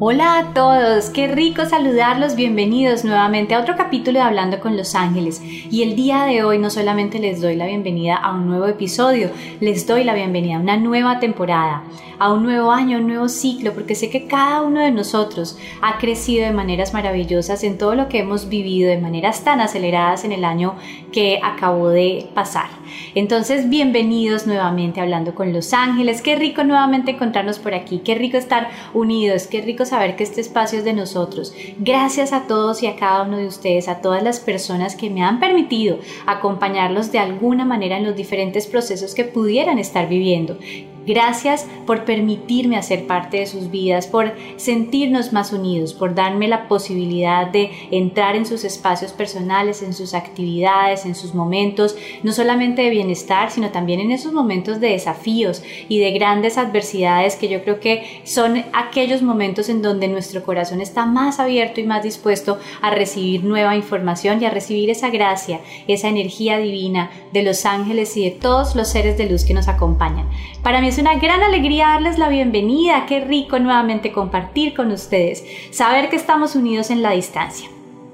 Hola a todos, qué rico saludarlos, bienvenidos nuevamente a otro capítulo de Hablando con los Ángeles. Y el día de hoy no solamente les doy la bienvenida a un nuevo episodio, les doy la bienvenida a una nueva temporada, a un nuevo año, a un nuevo ciclo, porque sé que cada uno de nosotros ha crecido de maneras maravillosas en todo lo que hemos vivido, de maneras tan aceleradas en el año que acabó de pasar. Entonces, bienvenidos nuevamente a Hablando con los Ángeles, qué rico nuevamente encontrarnos por aquí, qué rico estar unidos, qué rico saber que este espacio es de nosotros. Gracias a todos y a cada uno de ustedes, a todas las personas que me han permitido acompañarlos de alguna manera en los diferentes procesos que pudieran estar viviendo. Gracias por permitirme hacer parte de sus vidas, por sentirnos más unidos, por darme la posibilidad de entrar en sus espacios personales, en sus actividades, en sus momentos, no solamente de bienestar, sino también en esos momentos de desafíos y de grandes adversidades que yo creo que son aquellos momentos en donde nuestro corazón está más abierto y más dispuesto a recibir nueva información y a recibir esa gracia, esa energía divina de los ángeles y de todos los seres de luz que nos acompañan. Para mí es una gran alegría darles la bienvenida, qué rico nuevamente compartir con ustedes, saber que estamos unidos en la distancia.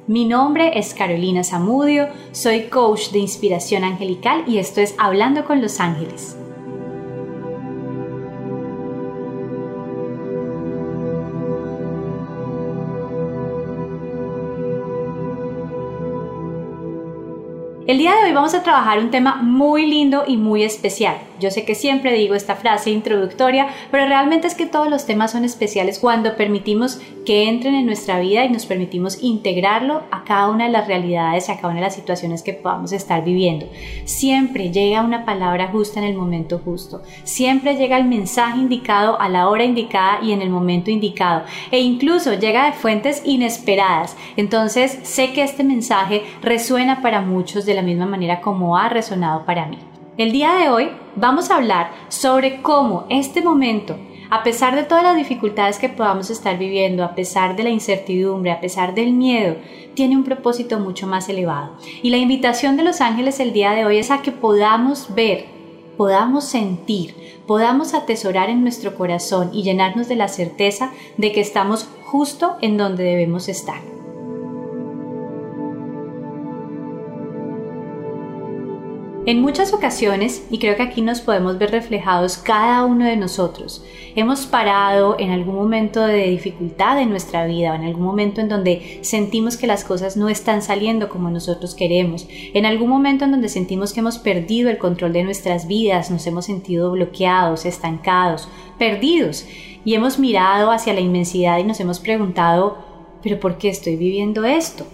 Mi nombre es Carolina Zamudio, soy coach de inspiración angelical y esto es Hablando con los Ángeles. El día de hoy vamos a trabajar un tema muy lindo y muy especial. Yo sé que siempre digo esta frase introductoria, pero realmente es que todos los temas son especiales cuando permitimos que entren en nuestra vida y nos permitimos integrarlo a cada una de las realidades, a cada una de las situaciones que podamos estar viviendo. Siempre llega una palabra justa en el momento justo. Siempre llega el mensaje indicado a la hora indicada y en el momento indicado. E incluso llega de fuentes inesperadas. Entonces sé que este mensaje resuena para muchos de la misma manera como ha resonado para mí. El día de hoy vamos a hablar sobre cómo este momento, a pesar de todas las dificultades que podamos estar viviendo, a pesar de la incertidumbre, a pesar del miedo, tiene un propósito mucho más elevado. Y la invitación de los ángeles el día de hoy es a que podamos ver, podamos sentir, podamos atesorar en nuestro corazón y llenarnos de la certeza de que estamos justo en donde debemos estar. En muchas ocasiones, y creo que aquí nos podemos ver reflejados cada uno de nosotros, hemos parado en algún momento de dificultad en nuestra vida, o en algún momento en donde sentimos que las cosas no están saliendo como nosotros queremos, en algún momento en donde sentimos que hemos perdido el control de nuestras vidas, nos hemos sentido bloqueados, estancados, perdidos, y hemos mirado hacia la inmensidad y nos hemos preguntado, pero ¿por qué estoy viviendo esto?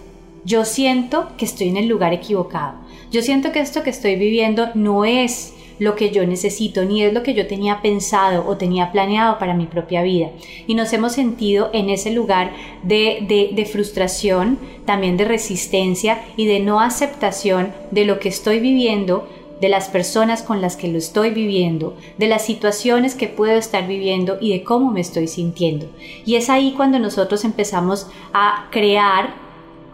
Yo siento que estoy en el lugar equivocado yo siento que esto que estoy viviendo no es lo que yo necesito, ni es lo que yo tenía pensado o tenía planeado para mi propia vida. Y nos hemos sentido en ese lugar de, de, frustración, también de resistencia y de no aceptación de lo que estoy viviendo, de las personas con las que lo estoy viviendo, de las situaciones que puedo estar viviendo y de cómo me estoy sintiendo. Y es ahí cuando nosotros empezamos a crear,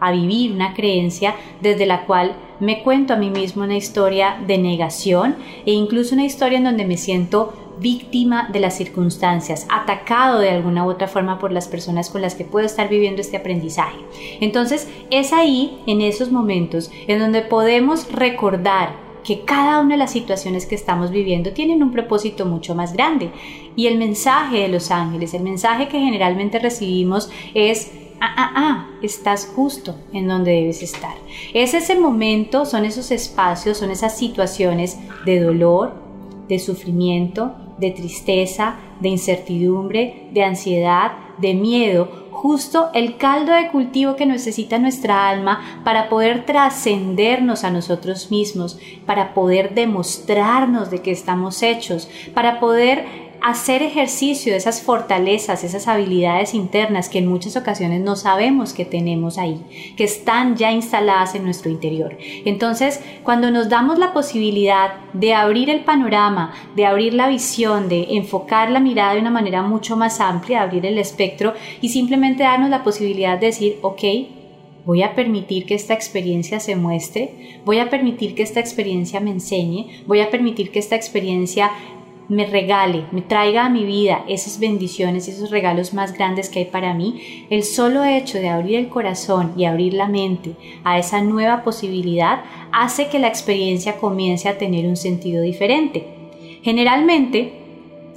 a vivir una creencia desde la cual me cuento a mí mismo una historia de negación e incluso una historia en donde me siento víctima de las circunstancias, atacado de alguna u otra forma por las personas con las que puedo estar viviendo este aprendizaje. Entonces es ahí, en esos momentos, en donde podemos recordar que cada una de las situaciones que estamos viviendo tienen un propósito mucho más grande. Y el mensaje de los ángeles, el mensaje que generalmente recibimos es ah, ah, ah, estás justo en donde debes estar. Es ese momento, son esos espacios, son esas situaciones de dolor, de sufrimiento, de tristeza, de incertidumbre, de ansiedad, de miedo, justo el caldo de cultivo que necesita nuestra alma para poder trascendernos a nosotros mismos, para poder demostrarnos de que estamos hechos, para poder hacer ejercicio de esas fortalezas, esas habilidades internas que en muchas ocasiones no sabemos que tenemos ahí, que están ya instaladas en nuestro interior. Entonces, cuando nos damos la posibilidad de abrir el panorama, de abrir la visión, de enfocar la mirada de una manera mucho más amplia, abrir el espectro y simplemente darnos la posibilidad de decir, ok, voy a permitir que esta experiencia se muestre, voy a permitir que esta experiencia me enseñe, voy a permitir que esta experiencia me regale, me traiga a mi vida esas bendiciones, esos regalos más grandes que hay para mí, el solo hecho de abrir el corazón y abrir la mente a esa nueva posibilidad hace que la experiencia comience a tener un sentido diferente. Generalmente,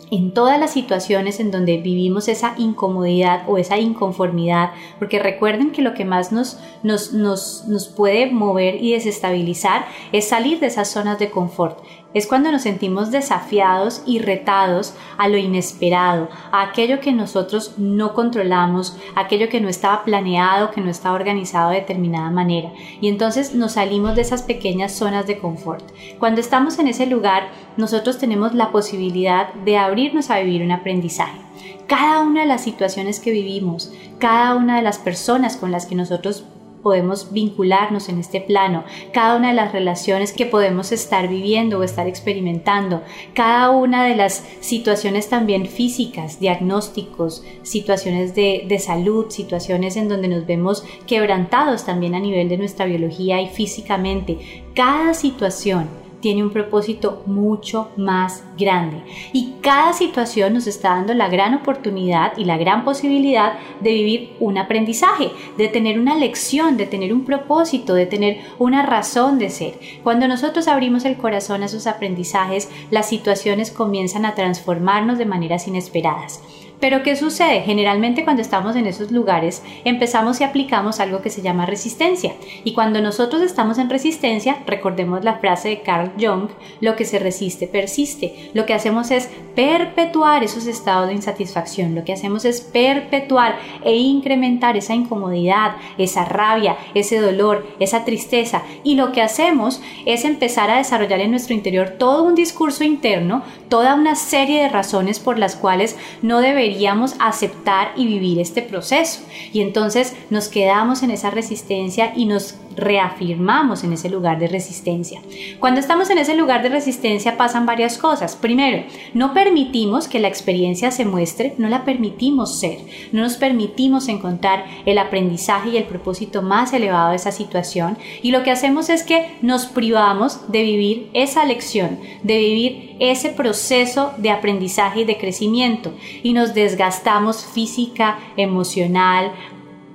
en todas las situaciones en donde vivimos esa incomodidad o esa inconformidad, porque recuerden que lo que más nos, nos, nos, nos, puede mover y desestabilizar es salir de esas zonas de confort. Es cuando nos sentimos desafiados y retados a lo inesperado, a aquello que nosotros no controlamos, aquello que no estaba planeado, que no estaba organizado de determinada manera. Y entonces nos salimos de esas pequeñas zonas de confort. Cuando estamos en ese lugar, nosotros tenemos la posibilidad de abrirnos a vivir un aprendizaje cada una de las situaciones que vivimos, cada una de las personas con las que nosotros podemos vincularnos en este plano, cada una de las relaciones que podemos estar viviendo o estar experimentando, cada una de las situaciones también físicas, diagnósticos, situaciones de, de salud, situaciones en donde nos vemos quebrantados también a nivel de nuestra biología y físicamente. Cada situación tiene un propósito mucho más grande. Y cada situación nos está dando la gran oportunidad y la gran posibilidad de vivir un aprendizaje, de tener una lección, de tener un propósito, de tener una razón de ser. Cuando nosotros abrimos el corazón a esos aprendizajes, las situaciones comienzan a transformarnos de maneras inesperadas. Pero ¿qué sucede? Generalmente cuando estamos en esos lugares empezamos y aplicamos algo que se llama resistencia. Y cuando nosotros estamos en resistencia, recordemos la frase de Carl Jung, lo que se resiste persiste. Lo que hacemos es perpetuar esos estados de insatisfacción. Lo que hacemos es perpetuar e incrementar esa incomodidad, esa rabia, ese dolor, esa tristeza. Y lo que hacemos es empezar a desarrollar en nuestro interior todo un discurso interno, toda una serie de razones por las cuales no debemos deberíamos aceptar y vivir este proceso. Y entonces nos quedamos en esa resistencia y nos reafirmamos en ese lugar de resistencia. Cuando estamos en ese lugar de resistencia pasan varias cosas. Primero, no permitimos que la experiencia se muestre, no la permitimos ser, no nos permitimos encontrar el aprendizaje y el propósito más elevado de esa situación y lo que hacemos es que nos privamos de vivir esa lección, de vivir ese proceso de aprendizaje y de crecimiento y nos desgastamos física, emocional,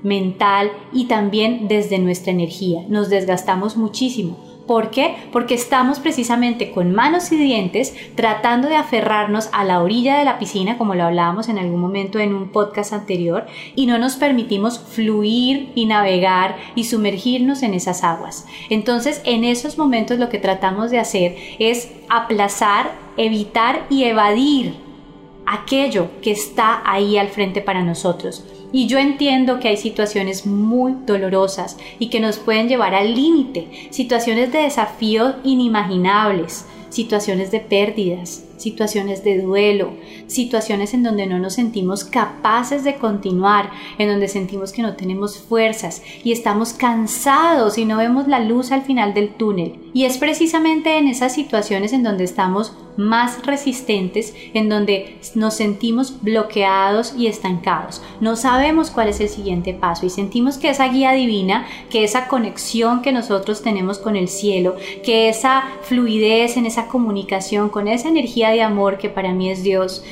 mental y también desde nuestra energía. Nos desgastamos muchísimo. ¿Por qué? Porque estamos precisamente con manos y dientes tratando de aferrarnos a la orilla de la piscina, como lo hablábamos en algún momento en un podcast anterior, y no nos permitimos fluir y navegar y sumergirnos en esas aguas. Entonces, en esos momentos lo que tratamos de hacer es aplazar, evitar y evadir aquello que está ahí al frente para nosotros. Y yo entiendo que hay situaciones muy dolorosas y que nos pueden llevar al límite, situaciones de desafío inimaginables, situaciones de pérdidas, situaciones de duelo, situaciones en donde no nos sentimos capaces de continuar, en donde sentimos que no tenemos fuerzas y estamos cansados y no vemos la luz al final del túnel. Y es precisamente en esas situaciones en donde estamos más resistentes, en donde nos sentimos bloqueados y estancados. No sabemos cuál es el siguiente paso y sentimos que esa guía divina, que esa conexión que nosotros tenemos con el cielo, que esa fluidez en esa comunicación, con esa energía de amor que para mí es Dios,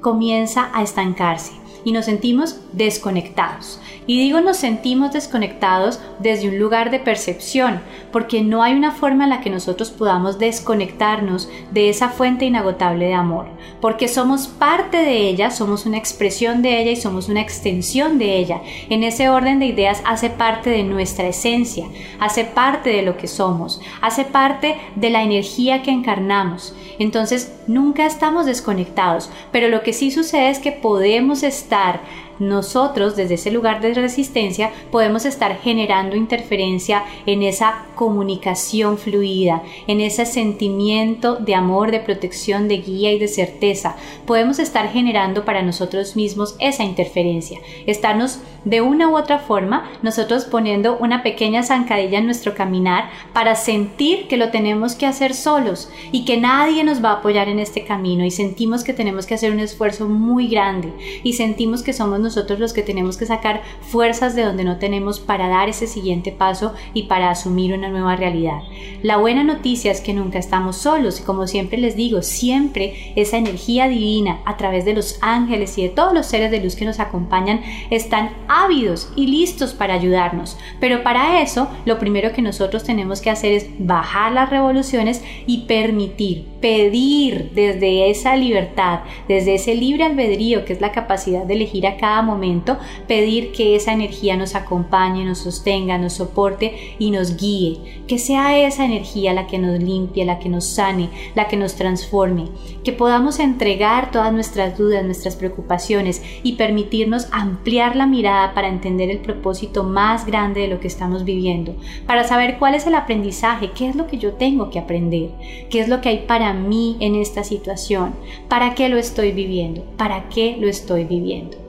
comienza a estancarse y nos sentimos desconectados. Y digo nos sentimos desconectados desde un lugar de percepción, porque no hay una forma en la que nosotros podamos desconectarnos de esa fuente inagotable de amor, porque somos parte de ella, somos una expresión de ella y somos una extensión de ella. En ese orden de ideas hace parte de nuestra esencia, hace parte de lo que somos, hace parte de la energía que encarnamos. Entonces nunca estamos desconectados, pero lo que sí sucede es que podemos estar nosotros desde ese lugar de resistencia podemos estar generando interferencia en esa comunicación fluida, en ese sentimiento de amor, de protección, de guía y de certeza. Podemos estar generando para nosotros mismos esa interferencia, estarnos de una u otra forma nosotros poniendo una pequeña zancadilla en nuestro caminar para sentir que lo tenemos que hacer solos y que nadie nos va a apoyar en este camino y sentimos que tenemos que hacer un esfuerzo muy grande y sentimos que somos nosotros los que tenemos que sacar fuerzas de donde no tenemos para dar ese siguiente paso y para asumir una nueva realidad. La buena noticia es que nunca estamos solos y como siempre les digo, siempre esa energía divina a través de los ángeles y de todos los seres de luz que nos acompañan están ávidos y listos para ayudarnos. Pero para eso, lo primero que nosotros tenemos que hacer es bajar las revoluciones y permitir, pedir desde esa libertad, desde ese libre albedrío que es la capacidad de elegir a cada momento, pedir que esa energía nos acompañe, nos sostenga, nos soporte y nos guíe. Que sea esa energía la que nos limpie, la que nos sane, la que nos transforme. Que podamos entregar todas nuestras dudas, nuestras preocupaciones y permitirnos ampliar la mirada para entender el propósito más grande de lo que estamos viviendo, para saber cuál es el aprendizaje, qué es lo que yo tengo que aprender, qué es lo que hay para mí en esta situación, para qué lo estoy viviendo, para qué lo estoy viviendo.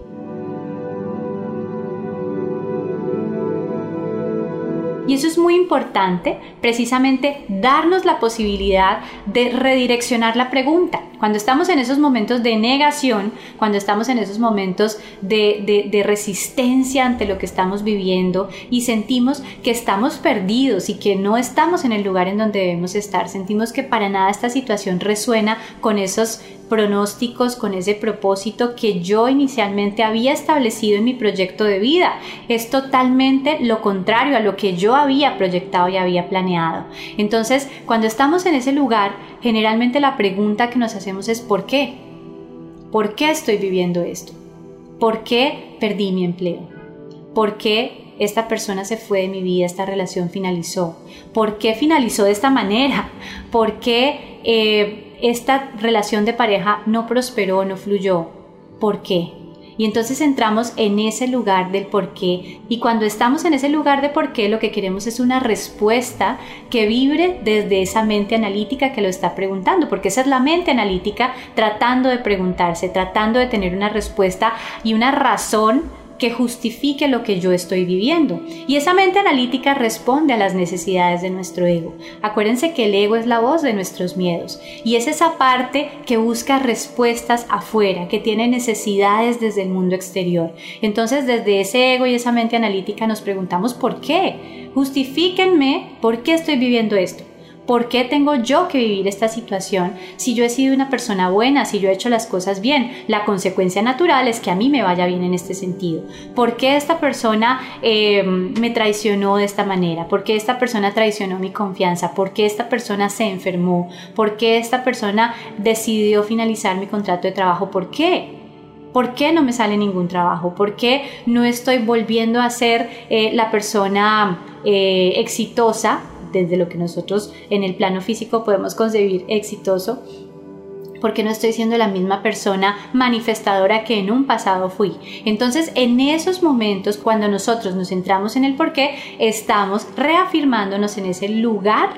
Y eso es muy importante, precisamente darnos la posibilidad de redireccionar la pregunta. Cuando estamos en esos momentos de negación, cuando estamos en esos momentos de, de, resistencia ante lo que estamos viviendo y sentimos que estamos perdidos y que no estamos en el lugar en donde debemos estar, sentimos que para nada esta situación resuena con esos pronósticos, con ese propósito que yo inicialmente había establecido en mi proyecto de vida. Es totalmente lo contrario a lo que yo había proyectado y había planeado. Entonces, cuando estamos en ese lugar, generalmente la pregunta que nos hacemos es ¿por qué? ¿Por qué estoy viviendo esto? ¿Por qué perdí mi empleo? ¿Por qué esta persona se fue de mi vida, esta relación finalizó? ¿Por qué finalizó de esta manera? ¿Por qué eh, esta relación de pareja no prosperó, no fluyó? ¿Por qué? Y entonces entramos en ese lugar del por qué. Y cuando estamos en ese lugar de por qué, lo que queremos es una respuesta que vibre desde esa mente analítica que lo está preguntando, porque esa es la mente analítica tratando de preguntarse, tratando de tener una respuesta y una razón que justifique lo que yo estoy viviendo. Y esa mente analítica responde a las necesidades de nuestro ego. Acuérdense que el ego es la voz de nuestros miedos y es esa parte que busca respuestas afuera, que tiene necesidades desde el mundo exterior. Entonces desde ese ego y esa mente analítica nos preguntamos ¿por qué? Justifíquenme por qué estoy viviendo esto. ¿Por qué tengo yo que vivir esta situación si yo he sido una persona buena, si yo he hecho las cosas bien? La consecuencia natural es que a mí me vaya bien en este sentido. ¿Por qué esta persona eh, me traicionó de esta manera? ¿Por qué esta persona traicionó mi confianza? ¿Por qué esta persona se enfermó? ¿Por qué esta persona decidió finalizar mi contrato de trabajo? ¿Por qué? ¿Por qué no me sale ningún trabajo? ¿Por qué no estoy volviendo a ser eh, la persona eh, exitosa desde lo que nosotros en el plano físico podemos concebir exitoso, porque no estoy siendo la misma persona manifestadora que en un pasado fui. Entonces, en esos momentos, cuando nosotros nos centramos en el por qué, estamos reafirmándonos en ese lugar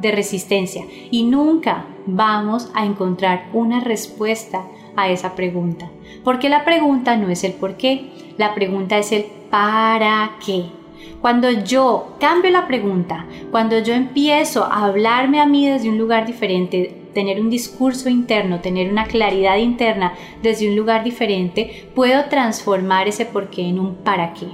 de resistencia y nunca vamos a encontrar una respuesta a esa pregunta. Porque la pregunta no es el por qué, la pregunta es el para qué. Cuando yo cambio la pregunta, cuando yo empiezo a hablarme a mí desde un lugar diferente, tener un discurso interno, tener una claridad interna desde un lugar diferente, puedo transformar ese por qué en un para qué.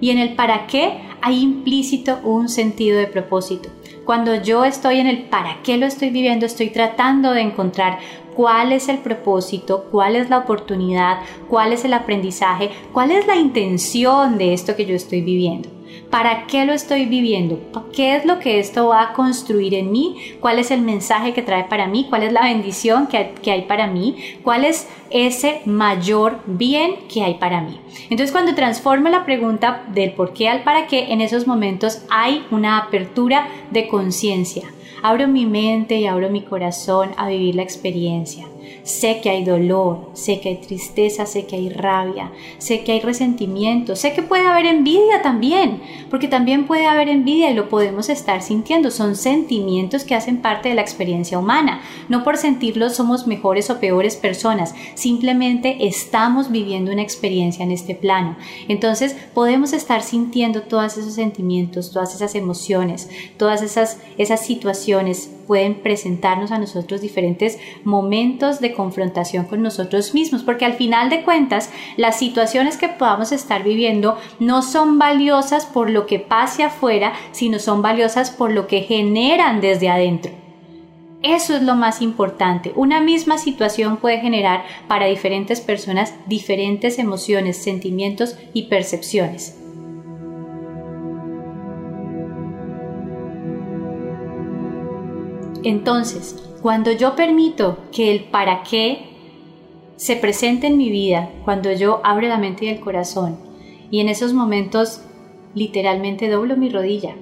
Y en el para qué hay implícito un sentido de propósito. Cuando yo estoy en el para qué lo estoy viviendo, estoy tratando de encontrar cuál es el propósito, cuál es la oportunidad, cuál es el aprendizaje, cuál es la intención de esto que yo estoy viviendo. ¿Para qué lo estoy viviendo? ¿Qué es lo que esto va a construir en mí? ¿Cuál es el mensaje que trae para mí? ¿Cuál es la bendición que hay, para mí? ¿Cuál es ese mayor bien que hay para mí? Entonces cuando transformo la pregunta del por qué al para qué, en esos momentos hay una apertura de conciencia. Abro mi mente y abro mi corazón a vivir la experiencia. Sé que hay dolor, sé que hay tristeza, sé que hay rabia, sé que hay resentimiento, sé que puede haber envidia también, porque también puede haber envidia y lo podemos estar sintiendo. Son sentimientos que hacen parte de la experiencia humana. No por sentirlos somos mejores o peores personas, simplemente estamos viviendo una experiencia en este plano. Entonces podemos estar sintiendo todos esos sentimientos, todas esas emociones, todas esas, esas situaciones pueden presentarnos a nosotros diferentes momentos de confrontación con nosotros mismos, porque al final de cuentas las situaciones que podamos estar viviendo no son valiosas por lo que pase afuera, sino son valiosas por lo que generan desde adentro. Eso es lo más importante. Una misma situación puede generar para diferentes personas diferentes emociones, sentimientos y percepciones. Entonces, cuando yo permito que el para qué se presente en mi vida, cuando yo abro la mente y el corazón, y en esos momentos literalmente doblo mi rodilla,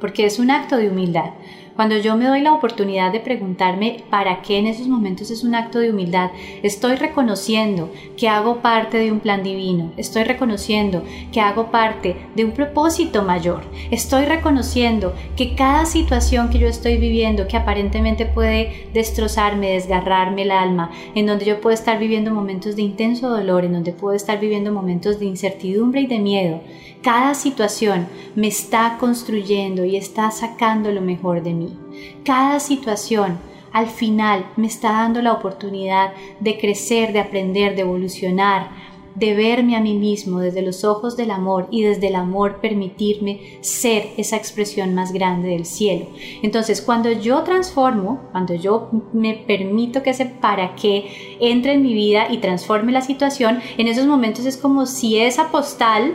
porque es un acto de humildad. Cuando yo me doy la oportunidad de preguntarme para qué en esos momentos es un acto de humildad, estoy reconociendo que hago parte de un plan divino, estoy reconociendo que hago parte de un propósito mayor, estoy reconociendo que cada situación que yo estoy viviendo, que aparentemente puede destrozarme, desgarrarme el alma, en donde yo puedo estar viviendo momentos de intenso dolor, en donde puedo estar viviendo momentos de incertidumbre y de miedo, cada situación me está construyendo y está sacando lo mejor de mí. Cada situación al final me está dando la oportunidad de crecer, de aprender, de evolucionar, de verme a mí mismo desde los ojos del amor y desde el amor permitirme ser esa expresión más grande del cielo. Entonces, cuando yo transformo, cuando yo me permito que ese para qué entre en mi vida y transforme la situación, en esos momentos es como si esa postal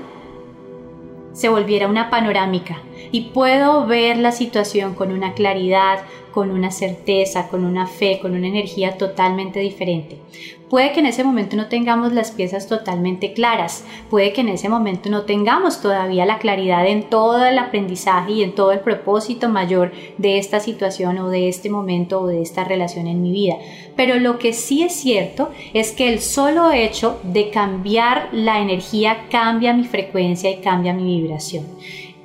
se volviera una panorámica y puedo ver la situación con una claridad, con una certeza, con una fe, con una energía totalmente diferente. Puede que en ese momento no tengamos las piezas totalmente claras, puede que en ese momento no tengamos todavía la claridad en todo el aprendizaje y en todo el propósito mayor de esta situación o de este momento o de esta relación en mi vida. Pero lo que sí es cierto es que el solo hecho de cambiar la energía cambia mi frecuencia y cambia mi vibración.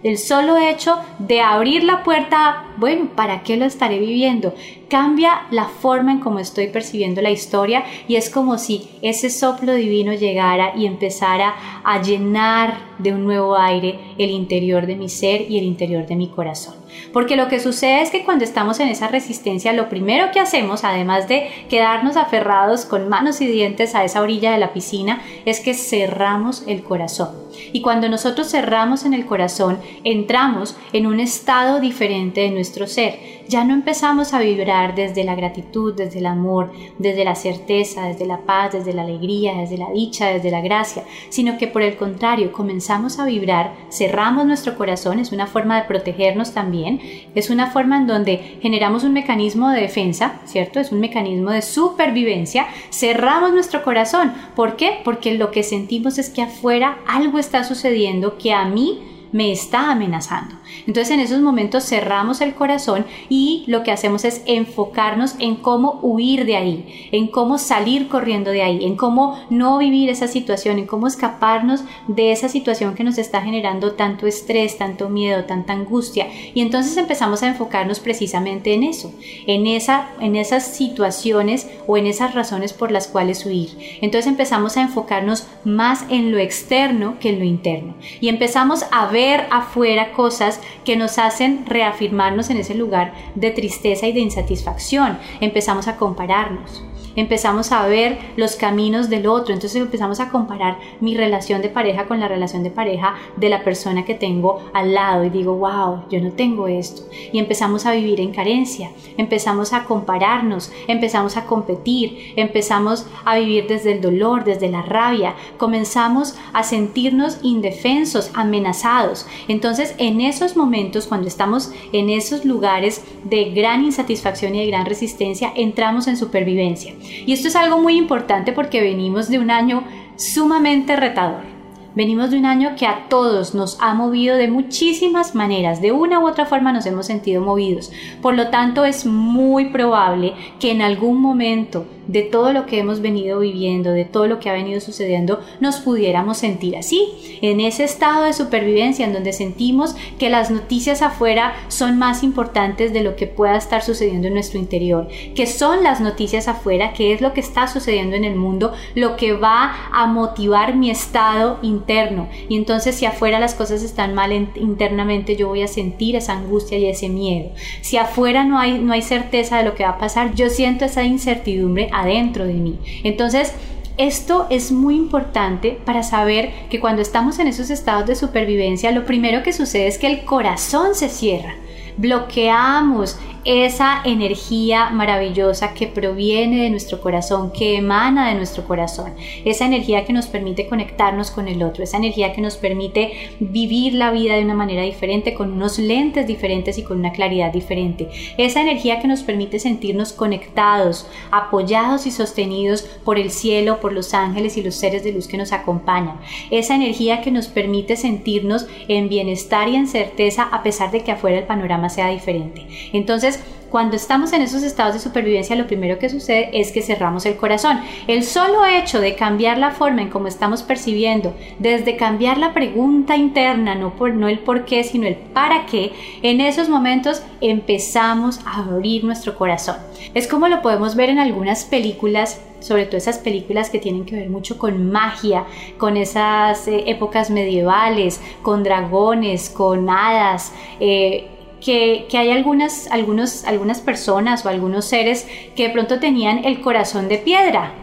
El solo hecho de abrir la puerta, bueno, ¿para qué lo estaré viviendo? Cambia la forma en cómo estoy percibiendo la historia y es como si ese soplo divino llegara y empezara a llenar de un nuevo aire el interior de mi ser y el interior de mi corazón. Porque lo que sucede es que cuando estamos en esa resistencia, lo primero que hacemos, además de quedarnos aferrados con manos y dientes a esa orilla de la piscina, es que cerramos el corazón. Y cuando nosotros cerramos en el corazón, entramos en un estado diferente de nuestro ser. Ya no empezamos a vibrar desde la gratitud, desde el amor, desde la certeza, desde la paz, desde la alegría, desde la dicha, desde la gracia, sino que por el contrario comenzamos a vibrar, cerramos nuestro corazón, es una forma de protegernos también, es una forma en donde generamos un mecanismo de defensa, ¿cierto? Es un mecanismo de supervivencia, cerramos nuestro corazón. ¿Por qué? Porque lo que sentimos es que afuera algo está sucediendo que a mí me está amenazando. Entonces en esos momentos cerramos el corazón y lo que hacemos es enfocarnos en cómo huir de ahí, en cómo salir corriendo de ahí, en cómo no vivir esa situación, en cómo escaparnos de esa situación que nos está generando tanto estrés, tanto miedo, tanta angustia. Y entonces empezamos a enfocarnos precisamente en eso, en, esa, en esas situaciones o en esas razones por las cuales huir. Entonces empezamos a enfocarnos más en lo externo que en lo interno. Y empezamos a ver afuera cosas que nos hacen reafirmarnos en ese lugar de tristeza y de insatisfacción. Empezamos a compararnos empezamos a ver los caminos del otro, entonces empezamos a comparar mi relación de pareja con la relación de pareja de la persona que tengo al lado y digo, wow, yo no tengo esto. Y empezamos a vivir en carencia, empezamos a compararnos, empezamos a competir, empezamos a vivir desde el dolor, desde la rabia, comenzamos a sentirnos indefensos, amenazados. Entonces en esos momentos, cuando estamos en esos lugares de gran insatisfacción y de gran resistencia, entramos en supervivencia. Y esto es algo muy importante porque venimos de un año sumamente retador. Venimos de un año que a todos nos ha movido de muchísimas maneras, de una u otra forma nos hemos sentido movidos. Por lo tanto, es muy probable que en algún momento de todo lo que hemos venido viviendo, de todo lo que ha venido sucediendo, nos pudiéramos sentir así, en ese estado de supervivencia en donde sentimos que las noticias afuera son más importantes de lo que pueda estar sucediendo en nuestro interior, que son las noticias afuera, que es lo que está sucediendo en el mundo, lo que va a motivar mi estado interno. Y entonces si afuera las cosas están mal internamente, yo voy a sentir esa angustia y ese miedo. Si afuera no hay, no hay certeza de lo que va a pasar, yo siento esa incertidumbre adentro de mí. Entonces, esto es muy importante para saber que cuando estamos en esos estados de supervivencia, lo primero que sucede es que el corazón se cierra bloqueamos esa energía maravillosa que proviene de nuestro corazón, que emana de nuestro corazón, esa energía que nos permite conectarnos con el otro, esa energía que nos permite vivir la vida de una manera diferente, con unos lentes diferentes y con una claridad diferente, esa energía que nos permite sentirnos conectados, apoyados y sostenidos por el cielo, por los ángeles y los seres de luz que nos acompañan, esa energía que nos permite sentirnos en bienestar y en certeza a pesar de que afuera el panorama sea diferente. Entonces, cuando estamos en esos estados de supervivencia, lo primero que sucede es que cerramos el corazón. El solo hecho de cambiar la forma en cómo estamos percibiendo, desde cambiar la pregunta interna, no, por, no el por qué, sino el para qué, en esos momentos empezamos a abrir nuestro corazón. Es como lo podemos ver en algunas películas sobre todo esas películas que tienen que ver mucho con magia, con esas eh, épocas medievales, con dragones, con hadas, eh, que, hay algunas, algunos, algunas personas o algunos seres que de pronto tenían el corazón de piedra.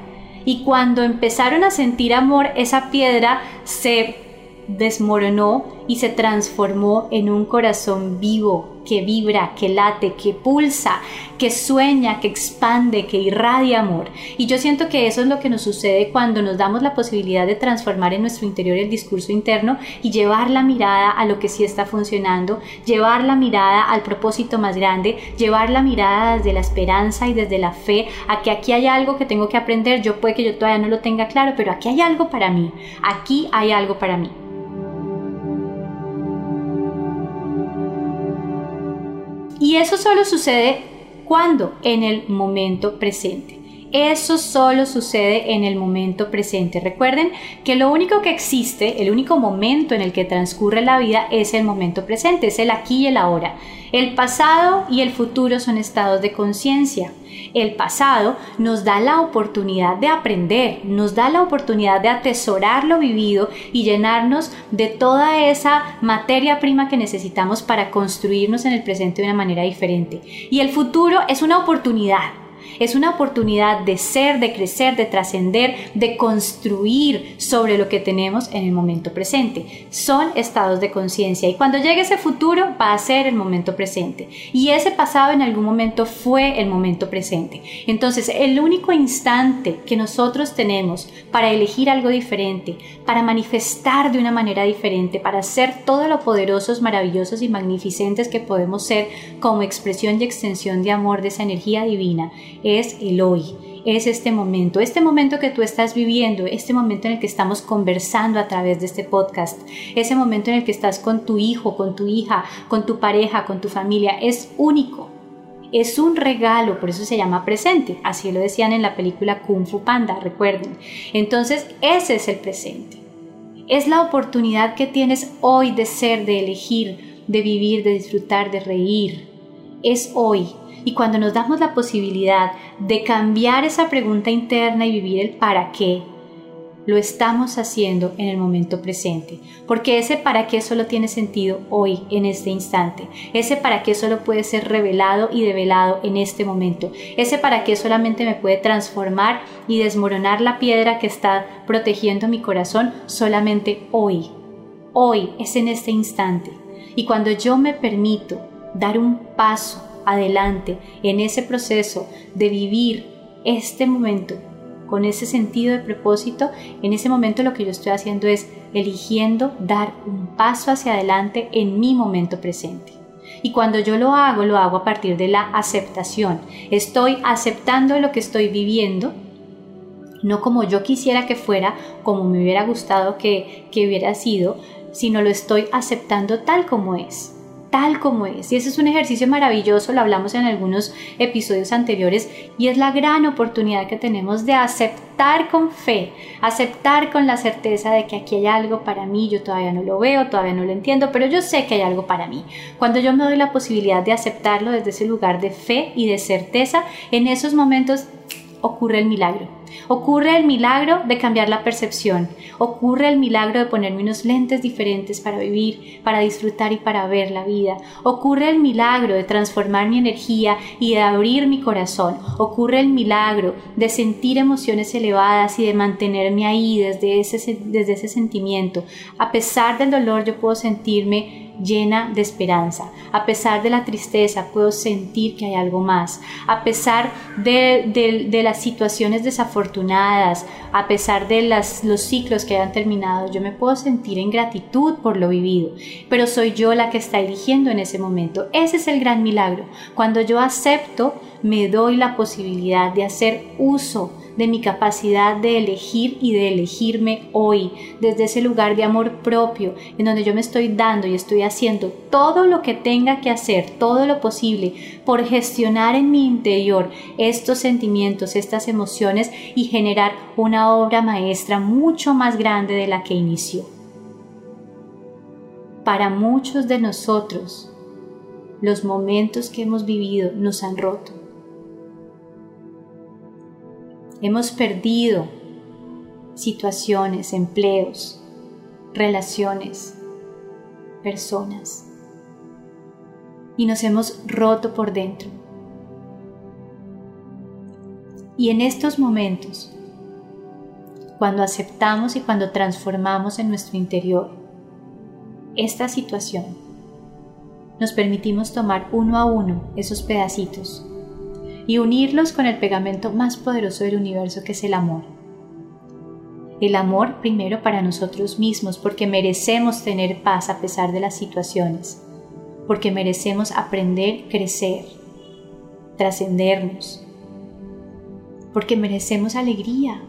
Y cuando empezaron a sentir amor, esa piedra se desmoronó y se transformó en un corazón vivo, que vibra, que late, que pulsa, que sueña, que expande, que irradia amor. Y yo siento que eso es lo que nos sucede cuando nos damos la posibilidad de transformar en nuestro interior el discurso interno y llevar la mirada a lo que sí está funcionando, llevar la mirada al propósito más grande, llevar la mirada desde la esperanza y desde la fe a que aquí hay algo que tengo que aprender, yo puede que yo todavía no lo tenga claro, pero aquí hay algo para mí, aquí hay algo para mí. Y eso solo sucede cuando? En el momento presente. Eso solo sucede en el momento presente. Recuerden que lo único que existe, el único momento en el que transcurre la vida es el momento presente, es el aquí y el ahora. El pasado y el futuro son estados de conciencia. El pasado nos da la oportunidad de aprender, nos da la oportunidad de atesorar lo vivido y llenarnos de toda esa materia prima que necesitamos para construirnos en el presente de una manera diferente. Y el futuro es una oportunidad es una oportunidad de ser, de crecer, de trascender, de construir sobre lo que tenemos en el momento presente. Son estados de conciencia y cuando llegue ese futuro va a ser el momento presente. Y ese pasado en algún momento fue el momento presente. Entonces, el único instante que nosotros tenemos para elegir algo diferente, para manifestar de una manera diferente, para ser todo lo poderosos, maravillosos y magnificentes que podemos ser como expresión y extensión de amor de esa energía divina, es el hoy, es este momento, este momento que tú estás viviendo, este momento en el que estamos conversando a través de este podcast, ese momento en el que estás con tu hijo, con tu hija, con tu pareja, con tu familia, es único. Es un regalo, por eso se llama presente. Así lo decían en la película Kung Fu Panda, recuerden. Entonces, ese es el presente. Es la oportunidad que tienes hoy de ser, de elegir, de vivir, de disfrutar, de reír. Es hoy. Y cuando nos damos la posibilidad de cambiar esa pregunta interna y vivir el para qué, lo estamos haciendo en el momento presente, porque ese para qué solo tiene sentido hoy, en este instante. Ese para qué solo puede ser revelado y develado en este momento. Ese para qué solamente me puede transformar y desmoronar la piedra que está protegiendo mi corazón solamente hoy. Hoy es en este instante. Y cuando yo me permito dar un paso adelante en ese proceso de vivir este momento con ese sentido de propósito, en ese momento lo que yo estoy haciendo es eligiendo dar un paso hacia adelante en mi momento presente. Y cuando yo lo hago, lo hago a partir de la aceptación. Estoy aceptando lo que estoy viviendo, no como yo quisiera que fuera, como me hubiera gustado que, que hubiera sido, sino lo estoy aceptando tal como es tal como es. Y ese es un ejercicio maravilloso, lo hablamos en algunos episodios anteriores, y es la gran oportunidad que tenemos de aceptar con fe, aceptar con la certeza de que aquí hay algo para mí, yo todavía no lo veo, todavía no lo entiendo, pero yo sé que hay algo para mí. Cuando yo me doy la posibilidad de aceptarlo desde ese lugar de fe y de certeza, en esos momentos ocurre el milagro. Ocurre el milagro de cambiar la percepción. Ocurre el milagro de ponerme unos lentes diferentes para vivir, para disfrutar y para ver la vida. Ocurre el milagro de transformar mi energía y de abrir mi corazón. Ocurre el milagro de sentir emociones elevadas y de mantenerme ahí desde ese, desde ese sentimiento. A pesar del dolor yo puedo sentirme llena de esperanza. A pesar de la tristeza, puedo sentir que hay algo más. A pesar de, las situaciones desafortunadas, a pesar de los ciclos que hayan terminado, yo me puedo sentir en gratitud por lo vivido. Pero soy yo la que está eligiendo en ese momento. Ese es el gran milagro. Cuando yo acepto, me doy la posibilidad de hacer uso de mi capacidad de elegir y de elegirme hoy, desde ese lugar de amor propio, en donde yo me estoy dando y estoy haciendo todo lo que tenga que hacer, todo lo posible, por gestionar en mi interior estos sentimientos, estas emociones y generar una obra maestra mucho más grande de la que inició. Para muchos de nosotros, los momentos que hemos vivido nos han roto Hemos perdido situaciones, empleos, relaciones, personas. Y nos hemos roto por dentro. Y en estos momentos, cuando aceptamos y cuando transformamos en nuestro interior esta situación, nos permitimos tomar uno a uno esos pedacitos y unirlos con el pegamento más poderoso del universo que es el amor. El amor primero para nosotros mismos porque merecemos tener paz a pesar de las situaciones, porque merecemos aprender, crecer, trascendernos, porque merecemos alegría,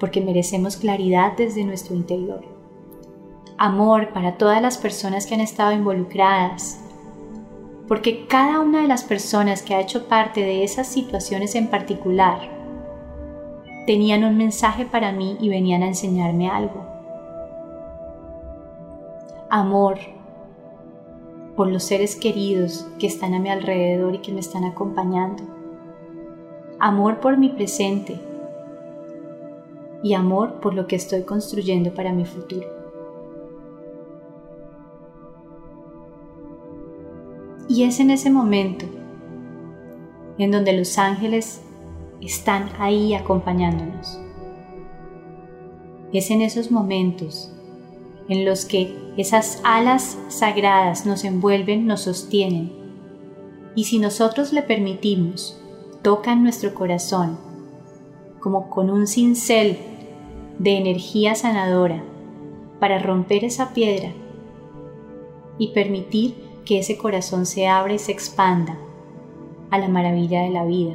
porque merecemos claridad desde nuestro interior. Amor para todas las personas que han estado involucradas, porque cada una de las personas que ha hecho parte de esas situaciones en particular tenían un mensaje para mí y venían a enseñarme algo. Amor por los seres queridos que están a mi alrededor y que me están acompañando. Amor por mi presente y amor por lo que estoy construyendo para mi futuro. Y es en ese momento en donde los ángeles están ahí acompañándonos. Es en esos momentos en los que esas alas sagradas nos envuelven, nos sostienen. Y si nosotros le permitimos, tocan nuestro corazón como con un cincel de energía sanadora para romper esa piedra y permitir que ese corazón se abra y se expanda a la maravilla de la vida,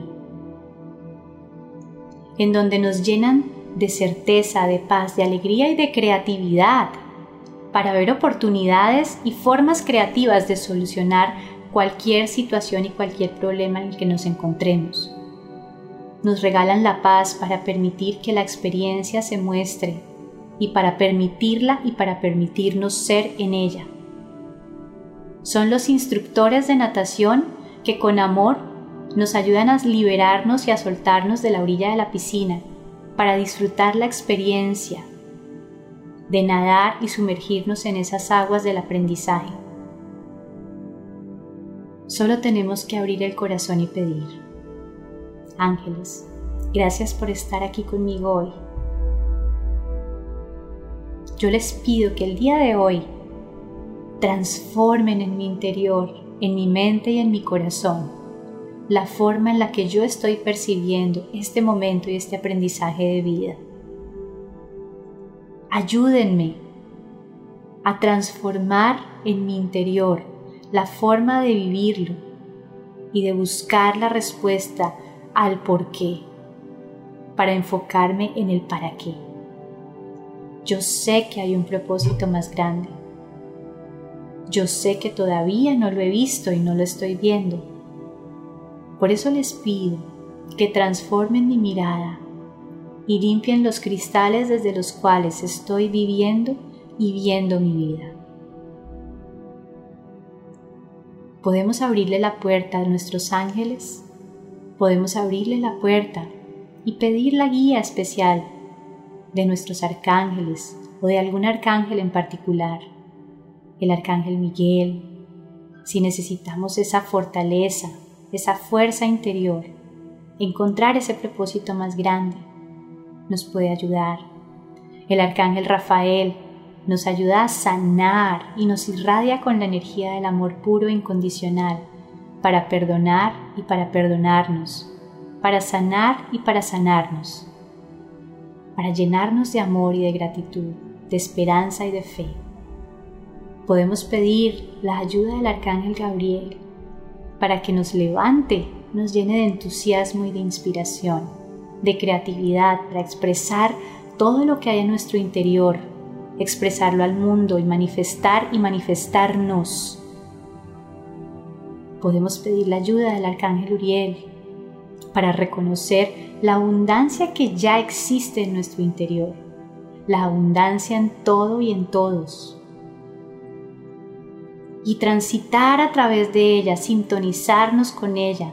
en donde nos llenan de certeza, de paz, de alegría y de creatividad para ver oportunidades y formas creativas de solucionar cualquier situación y cualquier problema en el que nos encontremos. Nos regalan la paz para permitir que la experiencia se muestre y para permitirla y para permitirnos ser en ella. Son los instructores de natación que con amor nos ayudan a liberarnos y a soltarnos de la orilla de la piscina para disfrutar la experiencia de nadar y sumergirnos en esas aguas del aprendizaje. Solo tenemos que abrir el corazón y pedir. Ángeles, gracias por estar aquí conmigo hoy. Yo les pido que el día de hoy transformen en mi interior, en mi mente y en mi corazón, la forma en la que yo estoy percibiendo este momento y este aprendizaje de vida. Ayúdenme a transformar en mi interior la forma de vivirlo y de buscar la respuesta al por qué, para enfocarme en el para qué. Yo sé que hay un propósito más grande Yo sé que todavía no lo he visto y no lo estoy viendo. Por eso les pido que transformen mi mirada y limpien los cristales desde los cuales estoy viviendo y viendo mi vida. Podemos abrirle la puerta a nuestros ángeles, podemos abrirle la puerta y pedir la guía especial de nuestros arcángeles o de algún arcángel en particular, el arcángel Miguel, si necesitamos esa fortaleza, esa fuerza interior, encontrar ese propósito más grande, nos puede ayudar. El arcángel Rafael nos ayuda a sanar y nos irradia con la energía del amor puro e incondicional para perdonar y para perdonarnos, para sanar y para sanarnos, para llenarnos de amor y de gratitud, de esperanza y de fe. Podemos pedir la ayuda del arcángel Gabriel para que nos levante, nos llene de entusiasmo y de inspiración, de creatividad para expresar todo lo que hay en nuestro interior expresarlo al mundo y manifestar y manifestarnos. Podemos pedir la ayuda del arcángel Uriel para reconocer la abundancia que ya existe en nuestro interior, la abundancia en todo y en todos. Y transitar a través de ella, sintonizarnos con ella,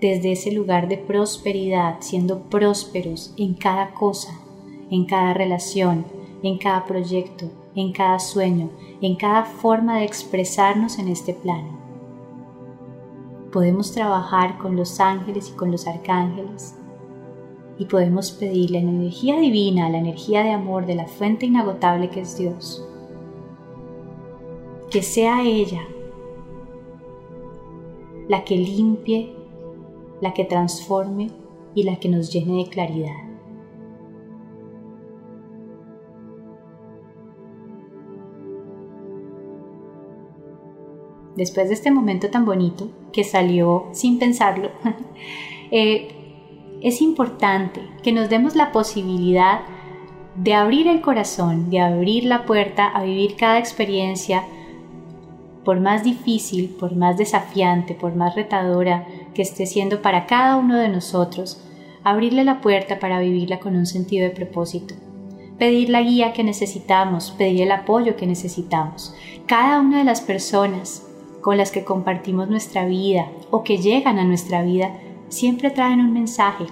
desde ese lugar de prosperidad, siendo prósperos en cada cosa, en cada relación, en cada proyecto, en cada sueño, en cada forma de expresarnos en este plano. Podemos trabajar con los ángeles y con los arcángeles y podemos pedir la energía divina, la energía de amor de la fuente inagotable que es Dios. Que sea ella la que limpie, la que transforme y la que nos llene de claridad. después de este momento tan bonito que salió sin pensarlo, eh, es importante que nos demos la posibilidad de abrir el corazón, de abrir la puerta a vivir cada experiencia, por más difícil, por más desafiante, por más retadora que esté siendo para cada uno de nosotros, abrirle la puerta para vivirla con un sentido de propósito. Pedir la guía que necesitamos, pedir el apoyo que necesitamos. Cada una de las personas con las que compartimos nuestra vida o que llegan a nuestra vida siempre traen un mensaje.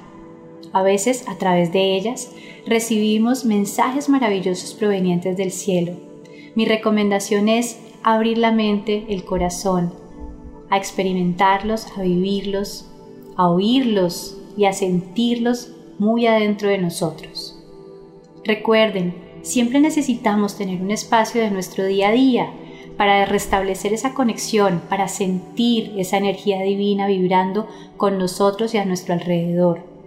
A veces a través de ellas recibimos mensajes maravillosos provenientes del cielo. Mi recomendación es abrir la mente, el corazón, a experimentarlos, a vivirlos, a oírlos y a sentirlos muy adentro de nosotros. Recuerden, siempre necesitamos tener un espacio de nuestro día a día para restablecer esa conexión, para sentir esa energía divina vibrando con nosotros y a nuestro alrededor.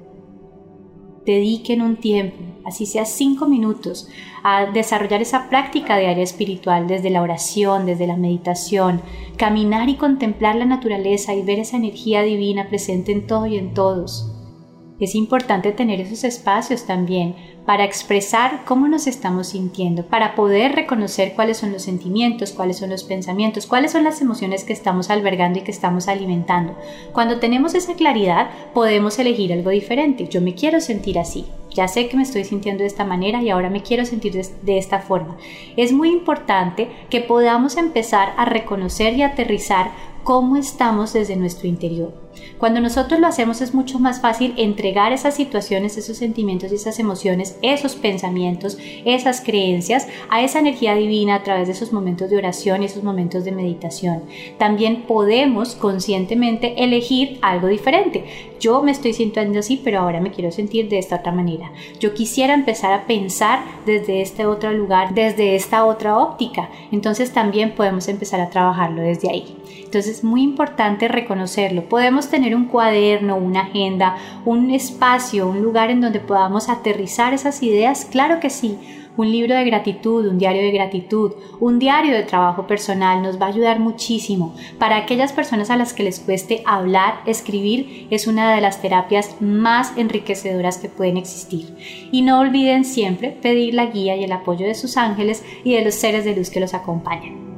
Dediquen un tiempo, así sea cinco minutos, a desarrollar esa práctica de área espiritual desde la oración, desde la meditación, caminar y contemplar la naturaleza y ver esa energía divina presente en todo y en todos. Es importante tener esos espacios también para expresar cómo nos estamos sintiendo, para poder reconocer cuáles son los sentimientos, cuáles son los pensamientos, cuáles son las emociones que estamos albergando y que estamos alimentando. Cuando tenemos esa claridad, podemos elegir algo diferente. Yo me quiero sentir así. Ya sé que me estoy sintiendo de esta manera y ahora me quiero sentir de, esta forma. Es muy importante que podamos empezar a reconocer y aterrizar cómo estamos desde nuestro interior. Cuando nosotros lo hacemos es mucho más fácil entregar esas situaciones, esos sentimientos y esas emociones, esos pensamientos, esas creencias a esa energía divina a través de esos momentos de oración y esos momentos de meditación. También podemos conscientemente elegir algo diferente. Yo me estoy sintiendo así, pero ahora me quiero sentir de esta otra manera. Yo quisiera empezar a pensar desde este otro lugar, desde esta otra óptica. Entonces también podemos empezar a trabajarlo desde ahí. Entonces es muy importante reconocerlo. Podemos tener un cuaderno, una agenda, un espacio, un lugar en donde podamos aterrizar esas ideas, claro que sí. Un libro de gratitud, un diario de gratitud, un diario de trabajo personal nos va a ayudar muchísimo. Para aquellas personas a las que les cueste hablar, escribir es una de las terapias más enriquecedoras que pueden existir. Y no olviden siempre pedir la guía y el apoyo de sus ángeles y de los seres de luz que los acompañan.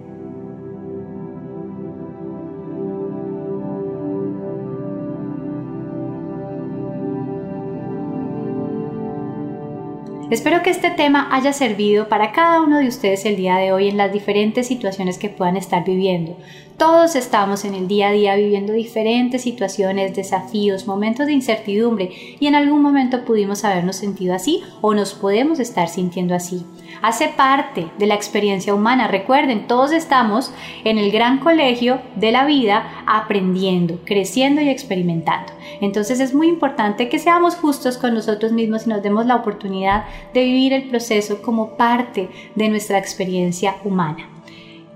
Espero que este tema haya servido para cada uno de ustedes el día de hoy en las diferentes situaciones que puedan estar viviendo. Todos estamos en el día a día viviendo diferentes situaciones, desafíos, momentos de incertidumbre y en algún momento pudimos habernos sentido así o nos podemos estar sintiendo así. Hace parte de la experiencia humana. Recuerden, todos estamos en el gran colegio de la vida aprendiendo, creciendo y experimentando. Entonces es muy importante que seamos justos con nosotros mismos y nos demos la oportunidad de vivir el proceso como parte de nuestra experiencia humana.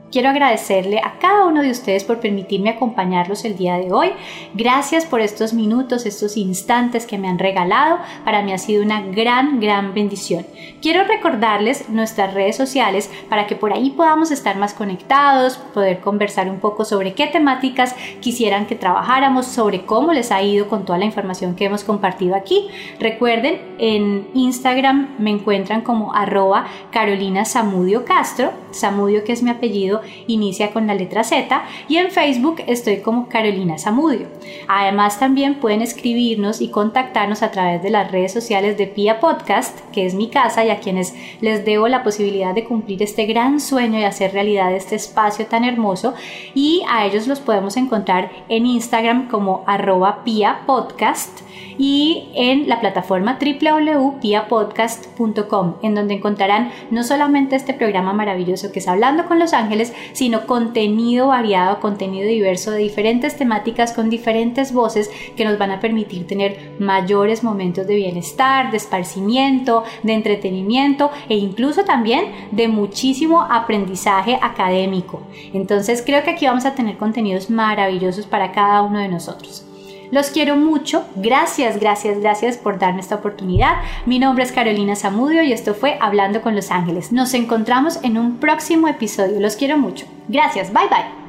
Quiero agradecerle a cada uno de ustedes por permitirme acompañarlos el día de hoy. Gracias por estos minutos, estos instantes que me han regalado. Para mí ha sido una gran, gran bendición. Quiero recordarles nuestras redes sociales para que por ahí podamos estar más conectados, poder conversar un poco sobre qué temáticas quisieran que trabajáramos, sobre cómo les ha ido con toda la información que hemos compartido aquí. Recuerden, en Instagram me encuentran como arroba Carolina Samudio Castro, Samudio que es mi apellido inicia con la letra Z y en Facebook estoy como Carolina Zamudio. Además también pueden escribirnos y contactarnos a través de las redes sociales de Pia Podcast, que es mi casa y a quienes les debo la posibilidad de cumplir este gran sueño y hacer realidad este espacio tan hermoso y a ellos los podemos encontrar en Instagram como arroba Pia Podcast y en la plataforma www.piapodcast.com, en donde encontrarán no solamente este programa maravilloso que es Hablando con los Ángeles, sino contenido variado, contenido diverso de diferentes temáticas con diferentes voces que nos van a permitir tener mayores momentos de bienestar, de esparcimiento, de entretenimiento e incluso también de muchísimo aprendizaje académico. Entonces creo que aquí vamos a tener contenidos maravillosos para cada uno de nosotros. Los quiero mucho. Gracias, gracias, gracias por darme esta oportunidad. Mi nombre es Carolina Zamudio y esto fue Hablando con los Ángeles. Nos encontramos en un próximo episodio. Los quiero mucho. Gracias. Bye bye.